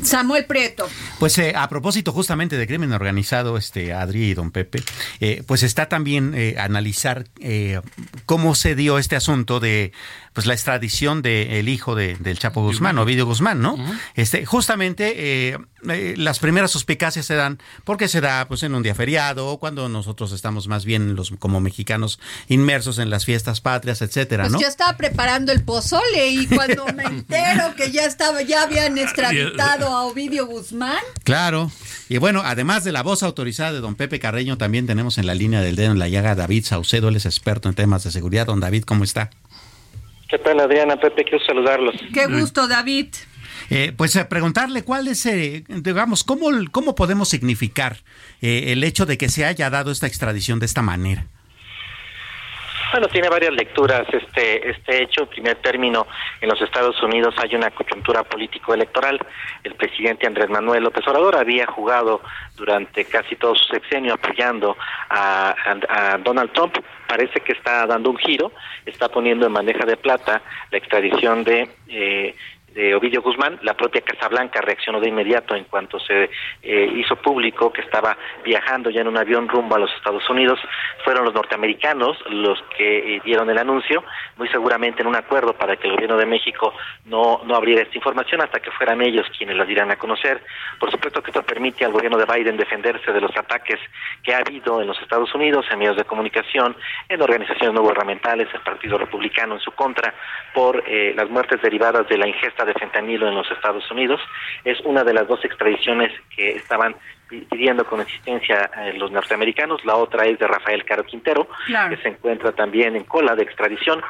Samuel Prieto. Pues eh, a propósito justamente de crimen organizado, este Adri y don Pepe, eh, pues está también eh, analizar cómo se dio este asunto de pues la extradición del hijo de, del Chapo Guzmán, Ovidio Guzmán, ¿no? Este, justamente eh, eh, las primeras suspicacias se dan porque se da pues en un día feriado o cuando nosotros estamos más bien los como mexicanos inmersos en las fiestas patrias, etcétera, pues ¿no? yo estaba preparando el pozole y cuando me *laughs* entero que ya estaba, ya habían extraditado a Ovidio Guzmán. Claro. Y bueno, además de la voz autorizada de don Pepe Carreño, también tenemos en la línea del dedo en la llaga a David Saucedo, él es experto en temas de seguridad. Don David, ¿cómo está? ¿Qué tal, Adriana? Pepe, quiero saludarlos. Qué gusto, David. Eh, pues eh, preguntarle cuál es, eh, digamos, cómo, cómo podemos significar el hecho de que se haya dado esta extradición de esta manera. Bueno, tiene varias lecturas este este hecho. En primer término, en los Estados Unidos hay una coyuntura político-electoral. El presidente Andrés Manuel López Obrador había jugado durante casi todo su sexenio apoyando a, a Donald Trump. Parece que está dando un giro, está poniendo en bandeja de plata la extradición de eh, de Ovidio Guzmán, la propia Casa Blanca reaccionó de inmediato en cuanto se eh, hizo público que estaba viajando ya en un avión rumbo a los Estados Unidos. Fueron los norteamericanos los que eh, dieron el anuncio, muy seguramente en un acuerdo para que el gobierno de México no, no abriera esta información hasta que fueran ellos quienes la dieran a conocer. Por supuesto que esto permite al gobierno de Biden defenderse de los ataques que ha habido en los Estados Unidos, en medios de comunicación, en organizaciones no gubernamentales, el Partido Republicano en su contra, por eh, las muertes derivadas de la ingesta de fentanilo en los Estados Unidos. Es una de las dos extradiciones que estaban pidiendo con existencia eh, los norteamericanos. La otra es de Rafael Caro Quintero, que se encuentra también en cola de extradición.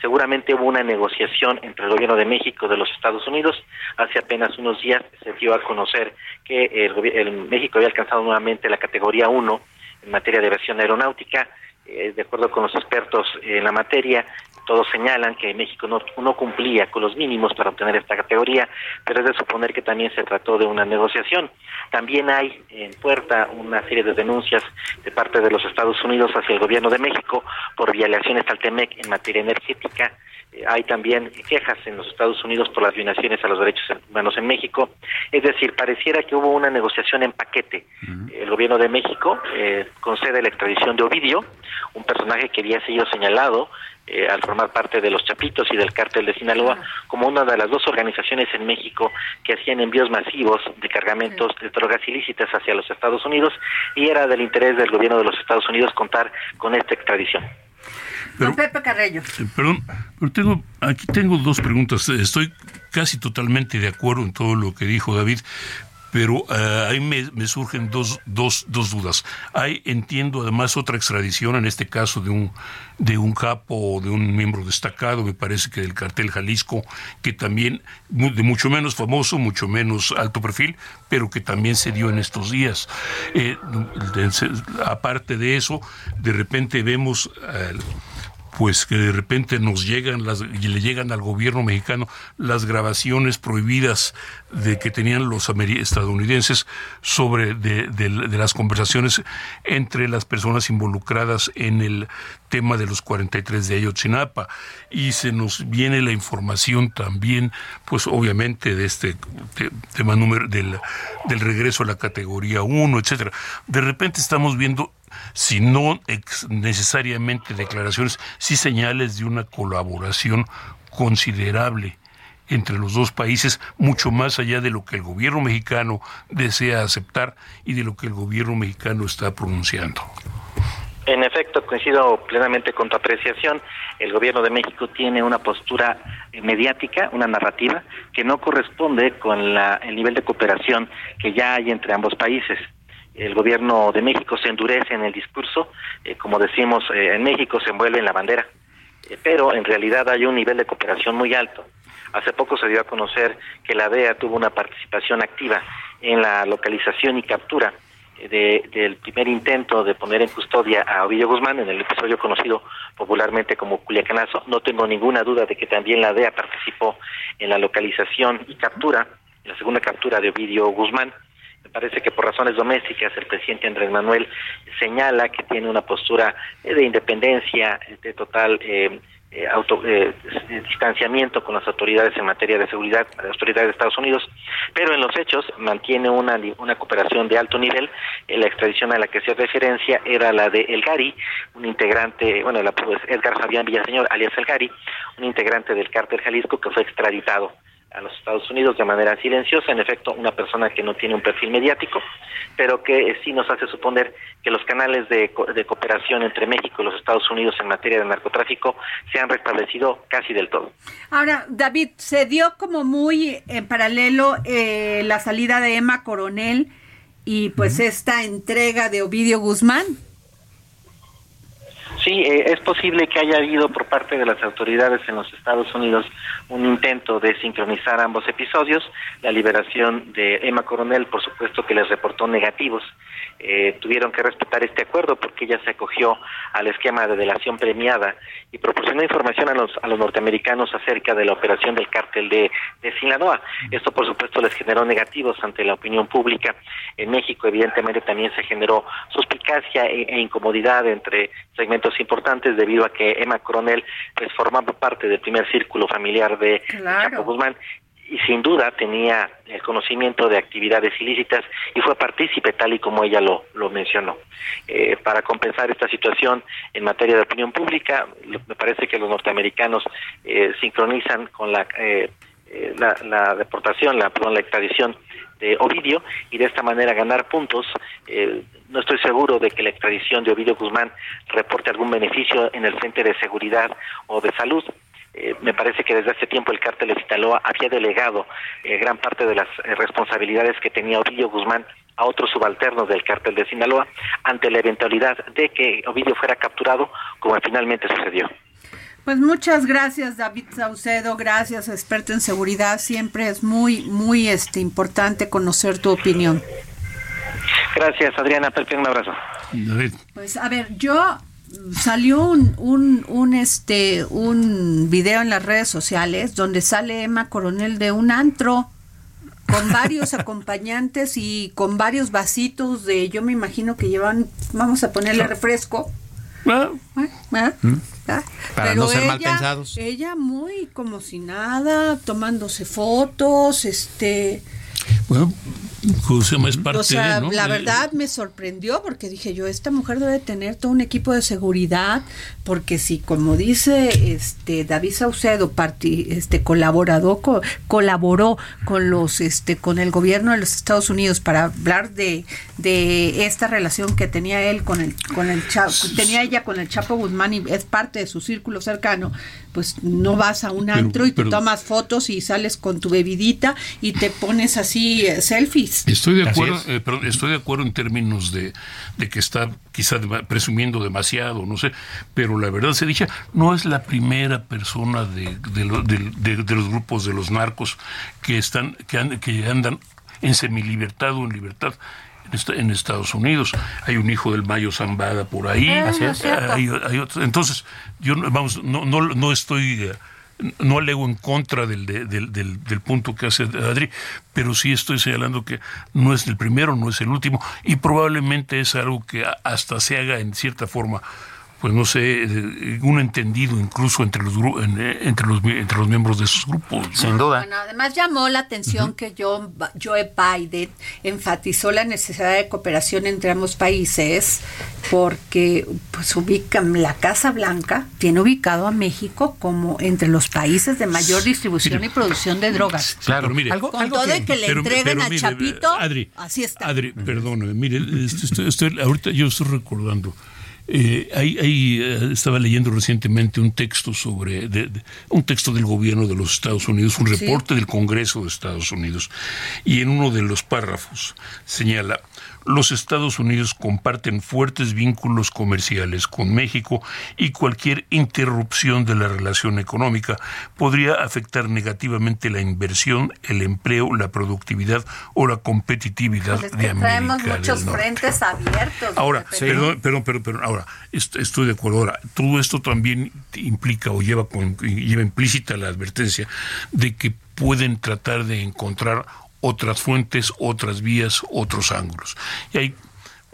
Seguramente hubo una negociación entre el gobierno de México y de los Estados Unidos. Hace apenas unos días se dio a conocer que el, México había alcanzado nuevamente la categoría 1 en materia de aviación aeronáutica. Eh, de acuerdo con los expertos en la materia, todos señalan que México no, cumplía con los mínimos para obtener esta categoría, pero es de suponer que también se trató de una negociación. También hay en puerta una serie de denuncias de parte de los Estados Unidos hacia el gobierno de México por violaciones al TEMEC en materia energética. Eh, hay también quejas en los Estados Unidos por las violaciones a los derechos humanos en México. Es decir, pareciera que hubo una negociación en paquete. El gobierno de México eh, concede la extradición de Ovidio, un personaje que había sido señalado eh, al formar parte de los Chapitos y del cártel de Sinaloa, como una de las dos organizaciones en México que hacían envíos masivos de cargamentos de drogas ilícitas hacia los Estados Unidos y era del interés del gobierno de los Estados Unidos contar con esta extradición. Pero, Pepe Carreño. Eh, perdón, pero tengo, aquí tengo dos preguntas. Estoy casi totalmente de acuerdo en todo lo que dijo David, pero eh, ahí me, surgen dos, dos, dos, dudas. Hay, entiendo, además otra extradición, en este caso de un, de un capo o de un miembro destacado, me parece que del cartel Jalisco, que también, de mucho menos famoso, mucho menos alto perfil, pero que también se dio en estos días. Eh, aparte de eso, de repente vemos... pues que de repente nos llegan las y le llegan al gobierno mexicano las grabaciones prohibidas de que tenían los estadounidenses sobre de, las conversaciones entre las personas involucradas en el tema de los 43 de Ayotzinapa. Y se nos viene la información también pues obviamente de este tema número del, del regreso a la categoría 1 etcétera. De repente estamos viendo si no necesariamente declaraciones, sí señales de una colaboración considerable entre los dos países, mucho más allá de lo que el gobierno mexicano desea aceptar y de lo que el gobierno mexicano está pronunciando. En efecto, coincido plenamente con tu apreciación. El gobierno de México tiene una postura mediática, una narrativa, que no corresponde con el nivel de cooperación que ya hay entre ambos países el gobierno de México se endurece en el discurso, eh, como decimos, eh, en México se envuelve en la bandera, eh, pero en realidad hay un nivel de cooperación muy alto. Hace poco se dio a conocer que la DEA tuvo una participación activa en la localización y captura del primer intento de poner en custodia a Ovidio Guzmán en el episodio conocido popularmente como Culiacanazo. No tengo ninguna duda de que también la DEA participó en la localización y captura, en la segunda captura de Ovidio Guzmán. Me parece que por razones domésticas el presidente Andrés Manuel señala que tiene una postura de independencia, de total eh, eh, auto, eh, distanciamiento con las autoridades en materia de seguridad, las autoridades de Estados Unidos, pero en los hechos mantiene una, una cooperación de alto nivel. la extradición a la que se referencia era la de El Gari, un integrante, bueno, la, pues, Edgar Fabián Villaseñor, alias El Gari, un integrante del cártel Jalisco que fue extraditado a los Estados Unidos de manera silenciosa, en efecto, una persona que no tiene un perfil mediático, pero que eh, sí nos hace suponer que los canales de, cooperación entre México y los Estados Unidos en materia de narcotráfico se han restablecido casi del todo. Ahora, David, se dio como muy en paralelo eh, la salida de Emma Coronel y pues esta entrega de Ovidio Guzmán. Sí, eh, es posible que haya habido por parte de las autoridades en los Estados Unidos un intento de sincronizar ambos episodios. La liberación de Emma Coronel, por supuesto que les reportó negativos eh, tuvieron que respetar este acuerdo porque ella se acogió al esquema de delación premiada y proporcionó información a los, a los norteamericanos acerca de la operación del cártel de, de Sinaloa. Esto, por supuesto, les generó negativos ante la opinión pública. En México, evidentemente, también se generó suspicacia e, e incomodidad entre segmentos importantes debido a que Emma Coronel pues, formaba parte del primer círculo familiar de Chapo Guzmán y sin duda tenía el conocimiento de actividades ilícitas y fue partícipe tal y como ella lo, lo mencionó. Eh, para compensar esta situación en materia de opinión pública, me parece que los norteamericanos eh, sincronizan con la, eh, la, deportación, la, perdón, la extradición de Ovidio y de esta manera ganar puntos. no estoy seguro de que la extradición de Ovidio Guzmán reporte algún beneficio en el frente de seguridad o de salud, eh, me parece que desde hace tiempo el cártel de Sinaloa había delegado eh, gran parte de las eh, responsabilidades que tenía Ovidio Guzmán a otros subalternos del cártel de Sinaloa ante la eventualidad de que Ovidio fuera capturado, como finalmente sucedió. Pues muchas gracias David Saucedo, gracias experto en seguridad, siempre es muy muy este importante conocer tu opinión. Gracias Adriana, un abrazo. Pues a ver, yo salió un, un, un, este un video en las redes sociales donde sale Emma Coronel de un antro con varios *laughs* acompañantes y con varios vasitos de yo me imagino que llevan vamos a ponerle refresco ah. ¿Ah? ¿Mm? ¿Ah? para no ser mal pensados ella muy como si nada tomándose fotos este bueno es parte o sea, la verdad me sorprendió porque dije yo, esta mujer debe tener todo un equipo de seguridad, porque si como dice este David Saucedo, este colaborado, colaboró con los este con el gobierno de los Estados Unidos para hablar de, de esta relación que tenía él con el con el tenía ella con el Chapo Guzmán y es parte de su círculo cercano, pues no vas a un antro y te tomas fotos y sales con tu bebidita y te pones así eh, selfies. Estoy de acuerdo, eh, estoy de acuerdo en términos de, que está quizá presumiendo demasiado, no sé, pero la verdad se dice, no es la primera persona de, de, los grupos de los narcos que están que, que andan en semilibertad o en libertad en Estados Unidos. Hay un hijo del Mayo Zambada por ahí. Ah, hay, Entonces, yo vamos, no, no, no estoy eh, no alego en contra del, del, del, punto que hace Adri, pero sí estoy señalando que no es el primero, no es el último, y probablemente es algo que hasta se haga en cierta forma pues no sé, eh, un entendido incluso entre los eh, entre los entre los miembros de esos grupos. Sin duda. Bueno, además llamó la atención que Joe, Joe Biden enfatizó la necesidad de cooperación entre ambos países porque pues ubican la Casa Blanca tiene ubicado a México como entre los países de mayor distribución y producción de drogas. Claro, mire, ¿Algo, con todo de que le entreguen a Chapito, Adri, así está. Adri, perdóname, mire, estoy, ahorita yo estoy recordando eh, ahí, eh, estaba leyendo recientemente un texto sobre un texto del gobierno de los Estados Unidos, un reporte del Congreso de Estados Unidos, y en uno de los párrafos señala los Estados Unidos comparten fuertes vínculos comerciales con México y cualquier interrupción de la relación económica podría afectar negativamente la inversión, el empleo, la productividad o la competitividad pues de América Tenemos muchos frentes abiertos. Ahora, perdón, perdón, perdón, ahora, estoy de acuerdo. Ahora, todo esto también implica o lleva, lleva implícita la advertencia de que pueden tratar de encontrar otras fuentes, otras vías, otros ángulos. Y hay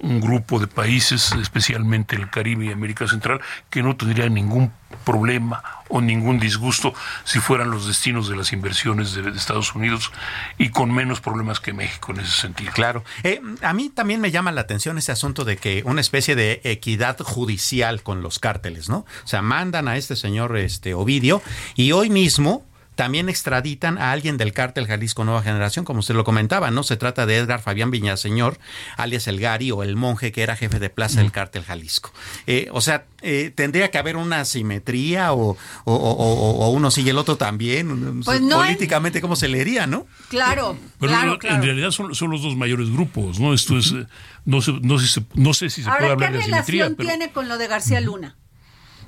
un grupo de países, especialmente el Caribe y América Central, que no tendrían ningún problema o ningún disgusto si fueran los destinos de las inversiones de, Estados Unidos y con menos problemas que México en ese sentido. Claro. Eh, a mí también me llama la atención ese asunto de que una especie de equidad judicial con los cárteles, ¿no? O sea, mandan a este señor este Ovidio y hoy mismo también extraditan a alguien del cártel Jalisco Nueva Generación, como usted lo comentaba, ¿no? Se trata de Edgar Fabián Viñaseñor, alias El Gari o el monje que era jefe de plaza del cártel Jalisco. Eh, o sea, eh, tendría que haber una simetría o, uno sigue el otro también. Pues políticamente, ¿cómo se leería, no? Claro, Pero claro, en realidad son, los dos mayores grupos, ¿no? Esto es, no, sé, no, sé, no sé si se puede hablar de simetría. ¿Qué relación tiene con lo de García Luna?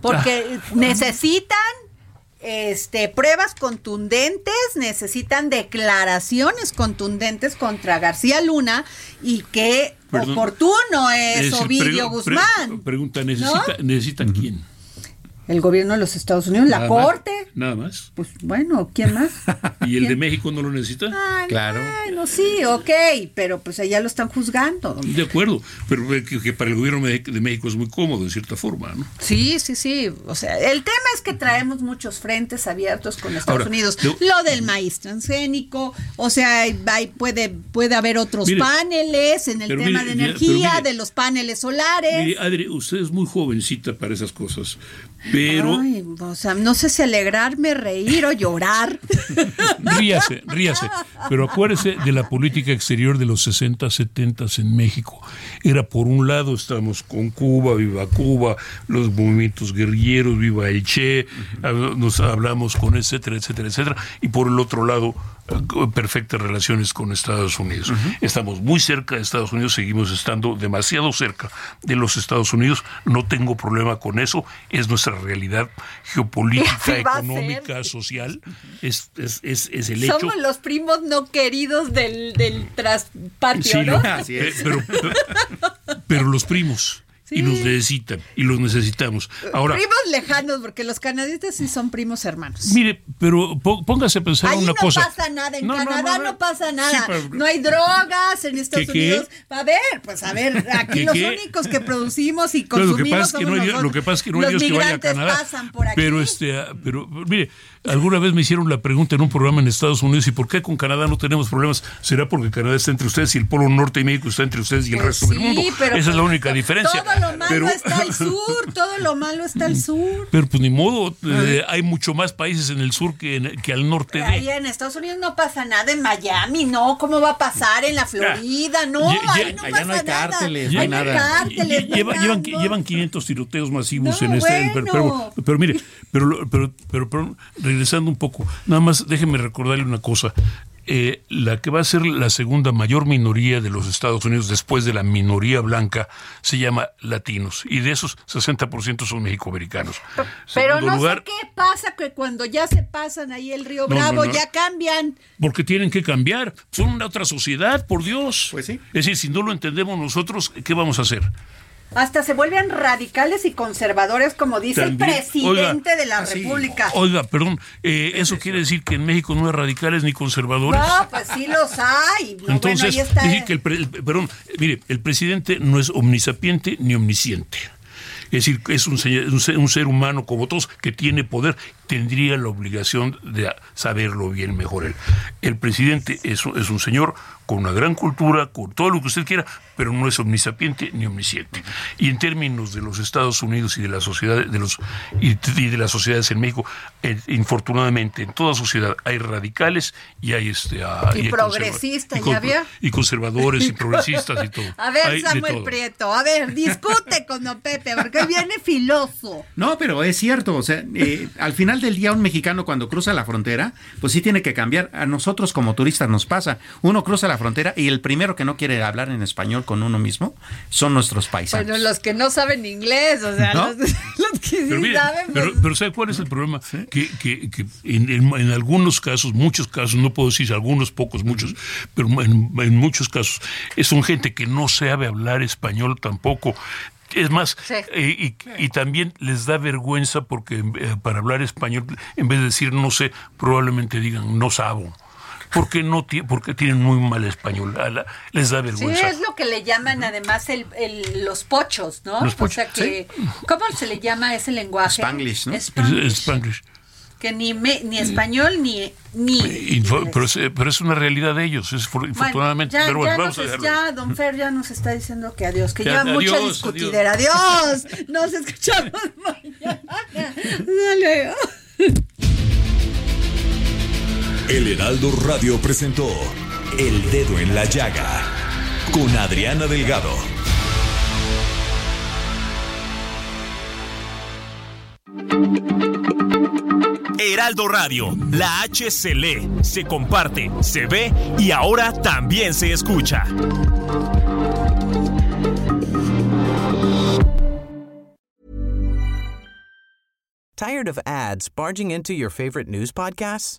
Porque ah. necesitan este, pruebas contundentes, necesitan declaraciones contundentes contra García Luna y qué oportuno es, Ovidio Guzmán. pregunta, ¿necesita, ¿necesitan quién? El gobierno de los Estados Unidos, la Corte. nada más. Pues bueno, ¿quién más? *laughs* ¿Y el de México no lo necesita? claro. Bueno, sí, ok, pero pues allá lo están juzgando. De acuerdo, pero que, para el gobierno de México es muy cómodo, en cierta forma, ¿no? Sí, sí, sí. O sea, el tema es que traemos muchos frentes abiertos con Estados Unidos. Lo del maíz transgénico, o sea, hay, puede, puede haber otros paneles en el tema de energía, de los paneles solares. Mire, Adri, usted es muy jovencita para esas cosas pero. o sea, no sé si alegrarme, reír o llorar. *laughs* ríase, ríase. Pero acuérdese de la política exterior de los 60, 70 en México. Era por un lado, estamos con Cuba, viva Cuba, los movimientos guerrilleros, viva el Che, nos hablamos con etcétera, etcétera, etcétera. Y por el otro lado, perfectas relaciones con Estados Unidos. Estamos muy cerca de Estados Unidos, seguimos estando demasiado cerca de los Estados Unidos. No tengo problema con eso, es nuestra realidad geopolítica, *laughs* económica, social. Es, es, es, el hecho. Somos los primos no queridos del, del traspatio, ¿no? pero, pero los primos y nos necesitan y los necesitamos. Ahora, primos lejanos, porque los canadienses sí son primos hermanos. Mire, pero póngase a pensar una cosa. No pasa nada, en Canadá no, pasa nada. no hay drogas en Estados Unidos. A ver, pues a ver, *laughs* aquí los únicos que producimos y consumimos lo que pasa es que no hay, lo que pasa es que no hay Dios que vaya a Canadá. Pero este, ah, pero mire, Alguna vez me hicieron la pregunta en un programa en Estados Unidos, ¿y por qué con Canadá no tenemos problemas? ¿Será porque Canadá está entre ustedes y el Polo Norte y México está entre ustedes y el pues resto del mundo? Esa es la única diferencia. Todos lo malo está al sur, todo lo malo está al sur. Pero pues ni modo, eh, hay mucho más países en el sur que, en- que al norte de. Ahí en Estados Unidos no pasa nada, en Miami no, ¿cómo va a pasar? En la Florida, no, Ye- ahí ye- no allá pasa no hay nada. cárteles, no no hay nada. cárteles, no llevan, llevan 500 tiroteos masivos No, en este. pero- Pero, bueno. pero mire, pero, pero, pero, pero regresando un poco, nada más déjeme recordarle una cosa. Eh, la que va a ser la segunda mayor minoría de los Estados Unidos después de la minoría blanca se llama latinos y de esos 60% son mexicoamericanos. Pero Segundo no lugar, sé qué pasa que cuando ya se pasan ahí el río No, no, Bravo no. ya cambian. Porque tienen que cambiar. Son una otra sociedad, por Dios. Pues sí. Es decir, si no lo entendemos nosotros, ¿qué vamos a hacer? Hasta se vuelven radicales y conservadores, como dice También, el presidente oiga, de la ah. República. Oiga, perdón, eh, eso quiere decir que en México no hay radicales ni conservadores. No, pues sí los hay. No, Entonces, bueno, ahí está. es decir que el, el- perdón, mire, el presidente no es omnisapiente ni omnisciente. Es decir, es un, se- un ser, un ser humano como todos que tiene poder, tendría la obligación de saberlo bien mejor él. El presidente es, es un señor con una gran cultura, con todo lo que usted quiera, pero no es omnisapiente ni omnisciente. Y en términos de los Estados Unidos y de la sociedad de los y, de las sociedades en México, eh, infortunadamente en toda sociedad hay radicales y hay este ah, Y hay conserva- progresistas, y con- ¿ya vio? y conservadores y *laughs* progresistas y todo. A ver, Hay Samuel. Prieto, a ver, discute con don Pepe, porque viene filoso. No, pero es cierto, o sea, eh, al final del día un mexicano cuando cruza la frontera, pues sí tiene que cambiar. A nosotros como turistas nos pasa. Uno cruza la frontera y el primero que no quiere hablar en español con uno mismo son nuestros paisanos. Bueno, los que no saben inglés, o sea, ¿No? los, *laughs* los que sí Pero, mire, saben, pero, pues, pero ¿sabe cuál es el problema? Que, que- que en, en- en algunos casos, muchos casos, no puedo decir algunos, pocos, muchos, pero en, en muchos casos, eh, son gente que no sabe hablar español tampoco. Es más, eh, y, y también les da vergüenza porque eh, para hablar español, en vez de decir no sé, probablemente digan no sabo. Porque, no porque tienen muy mal español. A la- les da Sí, vergüenza. es lo que le llaman además el, el- los pochos, ¿no? Los o pochos, sea que, ¿cómo se le llama ese lenguaje? Spanglish, ¿no? Spanglish. Es- Spanglish. Que ni, me- ni español ni... ni Info- pero, es, pero es una realidad de ellos, es for- Bueno, infortunadamente. ya, pero bueno, ya vamos a nos- dejarlo. ya, don Fer ya nos está diciendo que adiós, que Ya, mucha adiós, discutidera. Adiós. Nos escuchamos *laughs* mañana. Hasta luego. *laughs* El Heraldo Radio presentó El Dedo en la Llaga con Adriana Delgado. Heraldo Radio, la H se lee, se comparte, se ve y ahora también se escucha. Tired of ads barging into your favorite news podcasts?